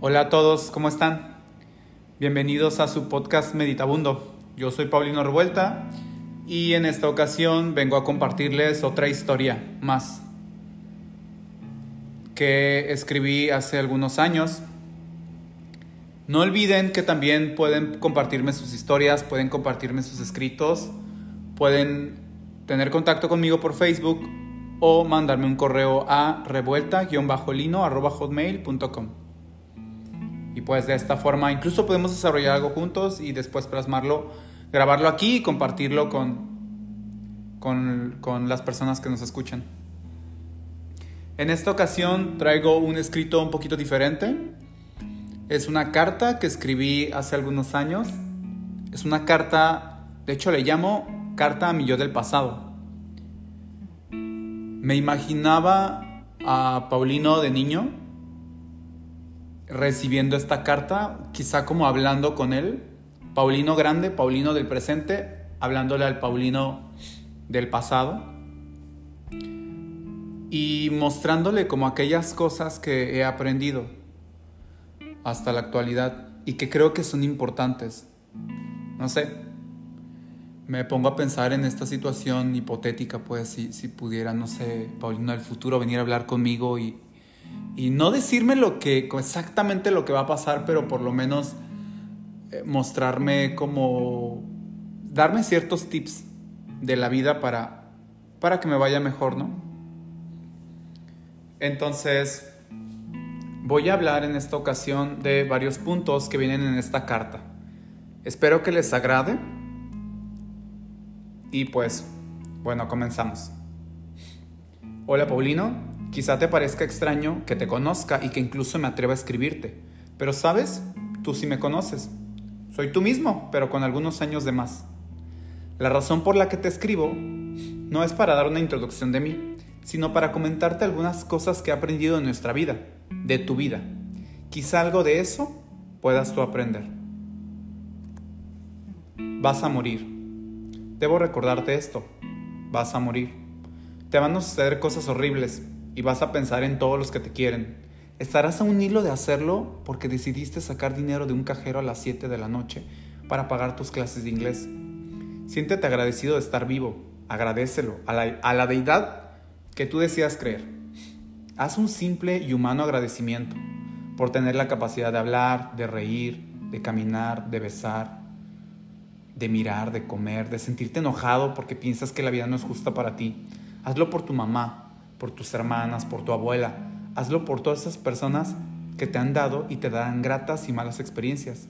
Hola a todos, ¿cómo están? Bienvenidos a su podcast Meditabundo. Yo soy Paulino Revuelta y en esta ocasión vengo a compartirles otra historia más que escribí hace algunos años. No olviden que también pueden compartirme sus historias, pueden compartirme sus escritos, pueden tener contacto conmigo por Facebook o mandarme un correo a revuelta-lino.hotmail.com. Y pues de esta forma incluso podemos desarrollar algo juntos y después plasmarlo, grabarlo aquí y compartirlo con, con, las personas que nos escuchan. En esta ocasión traigo un escrito un poquito diferente. Es una carta que escribí hace algunos años. Es una carta, de hecho le llamo carta a mi yo del pasado. Me imaginaba a Paulino de niño recibiendo esta carta, quizá como hablando con él, Paulino grande, Paulino del presente, hablándole al Paulino del pasado y mostrándole como aquellas cosas que he aprendido hasta la actualidad y que creo que son importantes. No sé, me pongo a pensar en esta situación hipotética, pues si, pudiera, no sé, Paulino del futuro venir a hablar conmigo y, y no decirme lo que, exactamente lo que va a pasar, pero por lo menos eh, mostrarme como, darme ciertos tips de la vida para, para que me vaya mejor, ¿no? Entonces, voy a hablar en esta ocasión de varios puntos que vienen en esta carta. Espero que les agrade y pues, bueno, comenzamos. Hola Paulino, quizá te parezca extraño que te conozca y que incluso me atreva a escribirte, pero sabes, tú sí me conoces. Soy tú mismo, pero con algunos años de más. La razón por la que te escribo no es para dar una introducción de mí, sino para comentarte algunas cosas que he aprendido en nuestra vida, de tu vida. Quizá algo de eso puedas tú aprender. Vas a morir Debo recordarte esto. Vas a morir. Te van a suceder cosas horribles y vas a pensar en todos los que te quieren. Estarás a un hilo de hacerlo porque decidiste sacar dinero de un cajero a las 7 de la noche para pagar tus clases de inglés. Siéntete agradecido de estar vivo. Agradecelo a la, a la deidad que tú decías creer. Haz un simple y humano agradecimiento por tener la capacidad de hablar, de reír, de caminar, de besar, de mirar, de comer, de sentirte enojado porque piensas que la vida no es justa para ti. Hazlo por tu mamá, por tus hermanas, por tu abuela. Hazlo por todas esas personas que te han dado y te dan gratas y malas experiencias.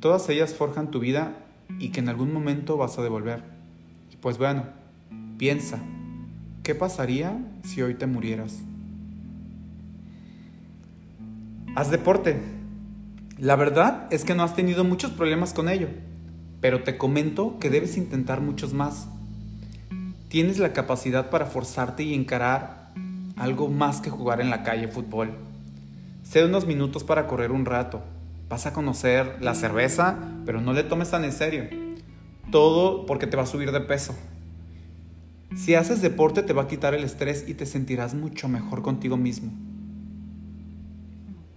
Todas ellas forjan tu vida y que en algún momento vas a devolver. Pues bueno, piensa, ¿qué pasaría si hoy te murieras? Haz deporte. La verdad es que no has tenido muchos problemas con ello pero te comento que debes intentar muchos más. Tienes la capacidad para forzarte y encarar algo más que jugar en la calle fútbol. Sé unos minutos para correr un rato. Vas a conocer la cerveza, pero no le tomes tan en serio. Todo porque te va a subir de peso. Si haces deporte te va a quitar el estrés y te sentirás mucho mejor contigo mismo.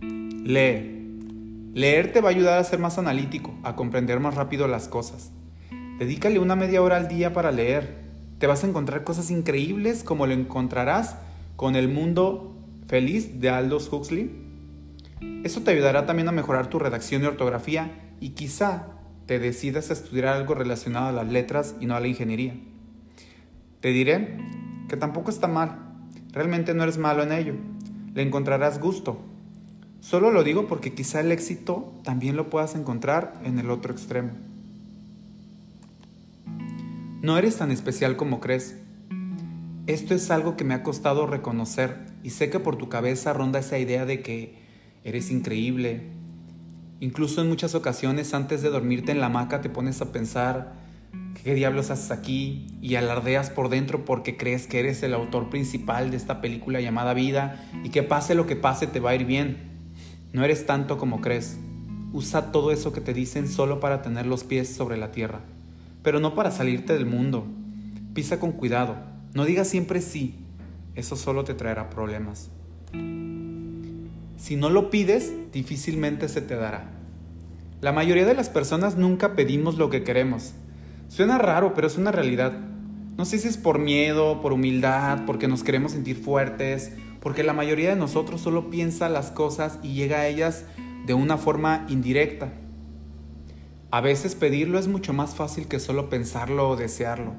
Lee. Leer te va a ayudar a ser más analítico, a comprender más rápido las cosas. Dedícale una media hora al día para leer. Te vas a encontrar cosas increíbles como lo encontrarás con El Mundo Feliz de Aldous Huxley. Eso te ayudará también a mejorar tu redacción y ortografía y quizá te decidas a estudiar algo relacionado a las letras y no a la ingeniería. Te diré que tampoco está mal. Realmente no eres malo en ello. Le encontrarás gusto, Solo lo digo porque quizá el éxito también lo puedas encontrar en el otro extremo. No eres tan especial como crees. Esto es algo que me ha costado reconocer y sé que por tu cabeza ronda esa idea de que eres increíble. Incluso en muchas ocasiones antes de dormirte en la hamaca te pones a pensar qué diablos haces aquí y alardeas por dentro porque crees que eres el autor principal de esta película llamada vida y que pase lo que pase te va a ir bien. No eres tanto como crees. Usa todo eso que te dicen solo para tener los pies sobre la tierra, pero no para salirte del mundo. Pisa con cuidado. No digas siempre sí. Eso solo te traerá problemas. Si no lo pides, difícilmente se te dará. La mayoría de las personas nunca pedimos lo que queremos. Suena raro, pero es una realidad. No sé si es por miedo, por humildad, porque nos queremos sentir fuertes, porque la mayoría de nosotros solo piensa las cosas y llega a ellas de una forma indirecta. A veces pedirlo es mucho más fácil que solo pensarlo o desearlo.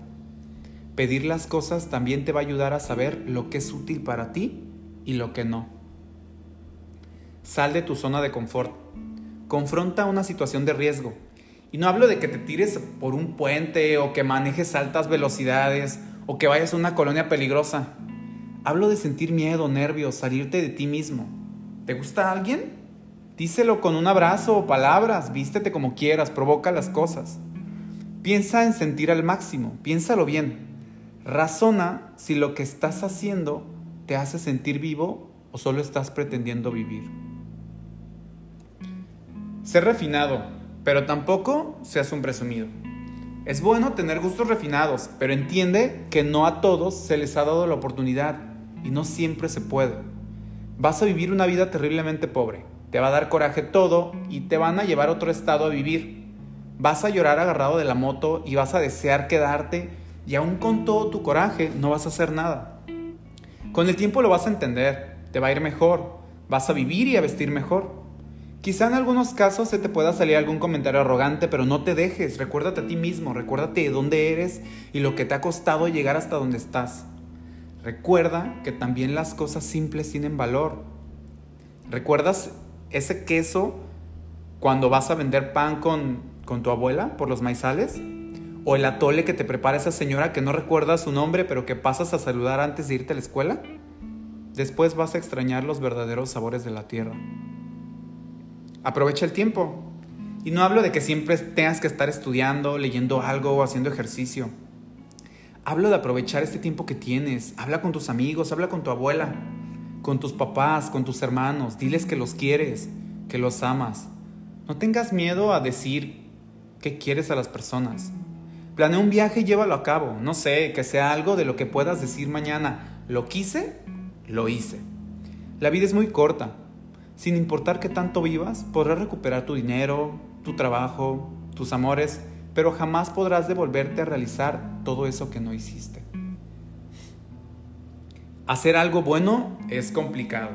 Pedir las cosas también te va a ayudar a saber lo que es útil para ti y lo que no. Sal de tu zona de confort. Confronta una situación de riesgo. Y no hablo de que te tires por un puente o que manejes altas velocidades o que vayas a una colonia peligrosa. Hablo de sentir miedo, nervios, salirte de ti mismo. ¿Te gusta alguien? Díselo con un abrazo o palabras, vístete como quieras, provoca las cosas. Piensa en sentir al máximo, piénsalo bien. Razona si lo que estás haciendo te hace sentir vivo o solo estás pretendiendo vivir. Sé refinado, pero tampoco seas un presumido. Es bueno tener gustos refinados, pero entiende que no a todos se les ha dado la oportunidad y no siempre se puede. Vas a vivir una vida terriblemente pobre te va a dar coraje todo y te van a llevar a otro estado a vivir. Vas a llorar agarrado de la moto y vas a desear quedarte y aún con todo tu coraje no vas a hacer nada. Con el tiempo lo vas a entender, te va a ir mejor, vas a vivir y a vestir mejor. Quizá en algunos casos se te pueda salir algún comentario arrogante, pero no te dejes, recuérdate a ti mismo, recuérdate de dónde eres y lo que te ha costado llegar hasta donde estás. Recuerda que también las cosas simples tienen valor. ¿Recuerdas ese queso cuando vas a vender pan con, con tu abuela por los maizales? ¿O el atole que te prepara esa señora que no recuerda su nombre pero que pasas a saludar antes de irte a la escuela? Después vas a extrañar los verdaderos sabores de la tierra. Aprovecha el tiempo. Y no hablo de que siempre tengas que estar estudiando, leyendo algo o haciendo ejercicio. Hablo de aprovechar este tiempo que tienes. Habla con tus amigos, habla con tu abuela con tus papás, con tus hermanos, diles que los quieres, que los amas. No tengas miedo a decir que quieres a las personas. Planea un viaje y llévalo a cabo. No sé, que sea algo de lo que puedas decir mañana. Lo quise, lo hice. La vida es muy corta. Sin importar qué tanto vivas, podrás recuperar tu dinero, tu trabajo, tus amores, pero jamás podrás devolverte a realizar todo eso que no hiciste. Hacer algo bueno es complicado.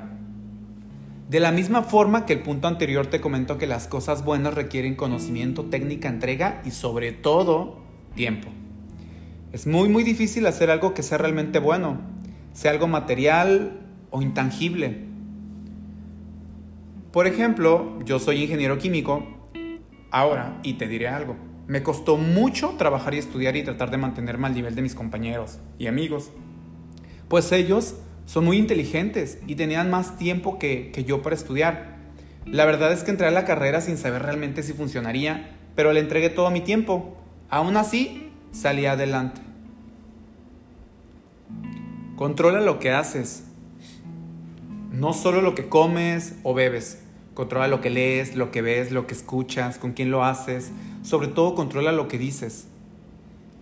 De la misma forma que el punto anterior te comentó que las cosas buenas requieren conocimiento, técnica, entrega y sobre todo tiempo. Es muy muy difícil hacer algo que sea realmente bueno, sea algo material o intangible. Por ejemplo, yo soy ingeniero químico ahora y te diré algo. Me costó mucho trabajar y estudiar y tratar de mantenerme al nivel de mis compañeros y amigos pues ellos son muy inteligentes y tenían más tiempo que, yo para estudiar. La verdad es que entré a la carrera sin saber realmente si funcionaría, pero le entregué todo mi tiempo. Aún así, salí adelante. Controla lo que haces. No solo lo que comes o bebes. Controla lo que lees, lo que ves, lo que escuchas, con quién lo haces. Sobre todo controla lo que dices.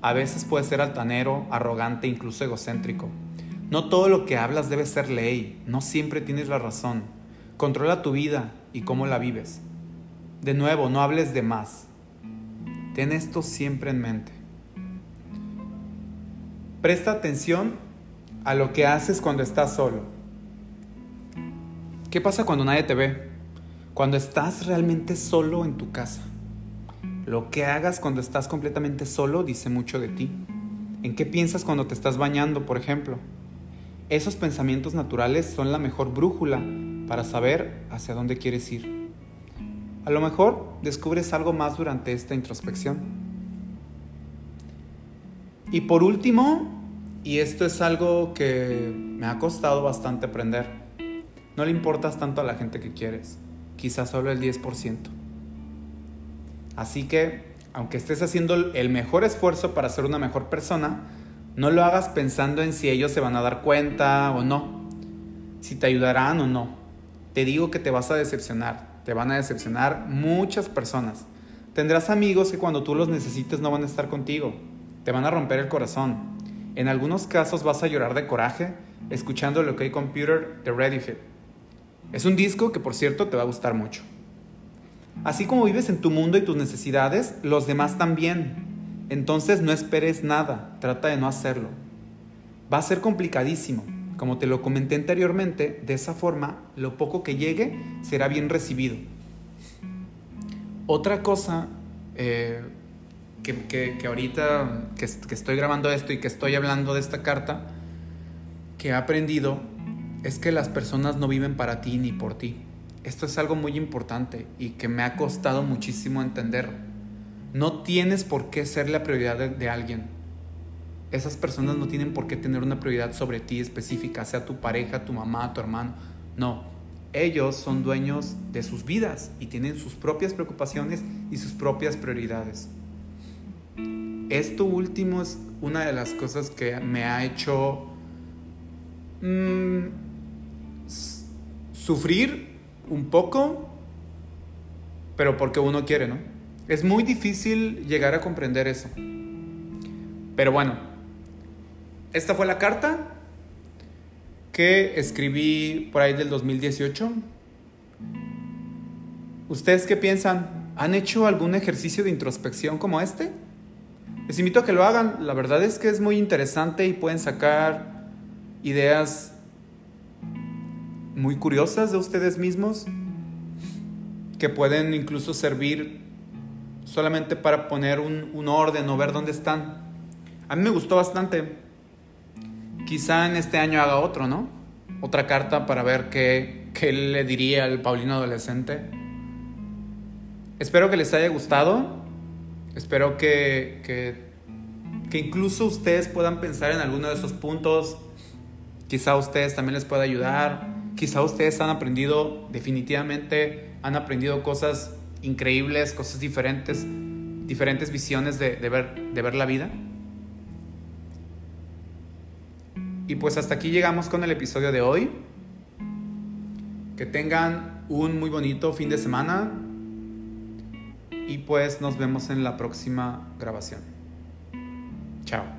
A veces puedes ser altanero, arrogante, incluso egocéntrico. No todo lo que hablas debe ser ley, no siempre tienes la razón. Controla tu vida y cómo la vives. De nuevo, no hables de más. Ten esto siempre en mente. Presta atención a lo que haces cuando estás solo. ¿Qué pasa cuando nadie te ve? Cuando estás realmente solo en tu casa. Lo que hagas cuando estás completamente solo dice mucho de ti. ¿En qué piensas cuando te estás bañando, por ejemplo? Esos pensamientos naturales son la mejor brújula para saber hacia dónde quieres ir. A lo mejor descubres algo más durante esta introspección. Y por último, y esto es algo que me ha costado bastante aprender, no le importas tanto a la gente que quieres, quizás solo el 10%. Así que, aunque estés haciendo el mejor esfuerzo para ser una mejor persona, no lo hagas pensando en si ellos se van a dar cuenta o no, si te ayudarán o no. Te digo que te vas a decepcionar, te van a decepcionar muchas personas. Tendrás amigos que cuando tú los necesites no van a estar contigo, te van a romper el corazón. En algunos casos vas a llorar de coraje escuchando lo que hay Computer de Radiohead. Es un disco que por cierto te va a gustar mucho. Así como vives en tu mundo y tus necesidades, los demás también. Entonces no esperes nada, trata de no hacerlo. Va a ser complicadísimo. Como te lo comenté anteriormente, de esa forma, lo poco que llegue será bien recibido. Otra cosa eh, que, ahorita que, que estoy grabando esto y que estoy hablando de esta carta, que he aprendido es que las personas no viven para ti ni por ti. Esto es algo muy importante y que me ha costado muchísimo entender. No tienes por qué ser la prioridad de, alguien. Esas personas no tienen por qué tener una prioridad sobre ti específica, sea tu pareja, tu mamá, tu hermano. No, ellos son dueños de sus vidas y tienen sus propias preocupaciones y sus propias prioridades. Esto último es una de las cosas que me ha hecho mm, sufrir un poco, pero porque uno quiere, ¿no? Es muy difícil llegar a comprender eso. Pero bueno, esta fue la carta que escribí por ahí del 2018. ¿Ustedes qué piensan? ¿Han hecho algún ejercicio de introspección como este? Les invito a que lo hagan. La verdad es que es muy interesante y pueden sacar ideas muy curiosas de ustedes mismos que pueden incluso servir solamente para poner un, orden o ver dónde están. A mí me gustó bastante. Quizá en este año haga otro, ¿no? Otra carta para ver qué, qué le diría al Paulino adolescente. Espero que les haya gustado. Espero que, que, que incluso ustedes puedan pensar en alguno de esos puntos. Quizá a ustedes también les pueda ayudar Quizá ustedes han aprendido, definitivamente han aprendido cosas increíbles, cosas diferentes, diferentes visiones de, ver, de ver la vida. Y pues hasta aquí llegamos con el episodio de hoy. Que tengan un muy bonito fin de semana. Y pues nos vemos en la próxima grabación. Chao.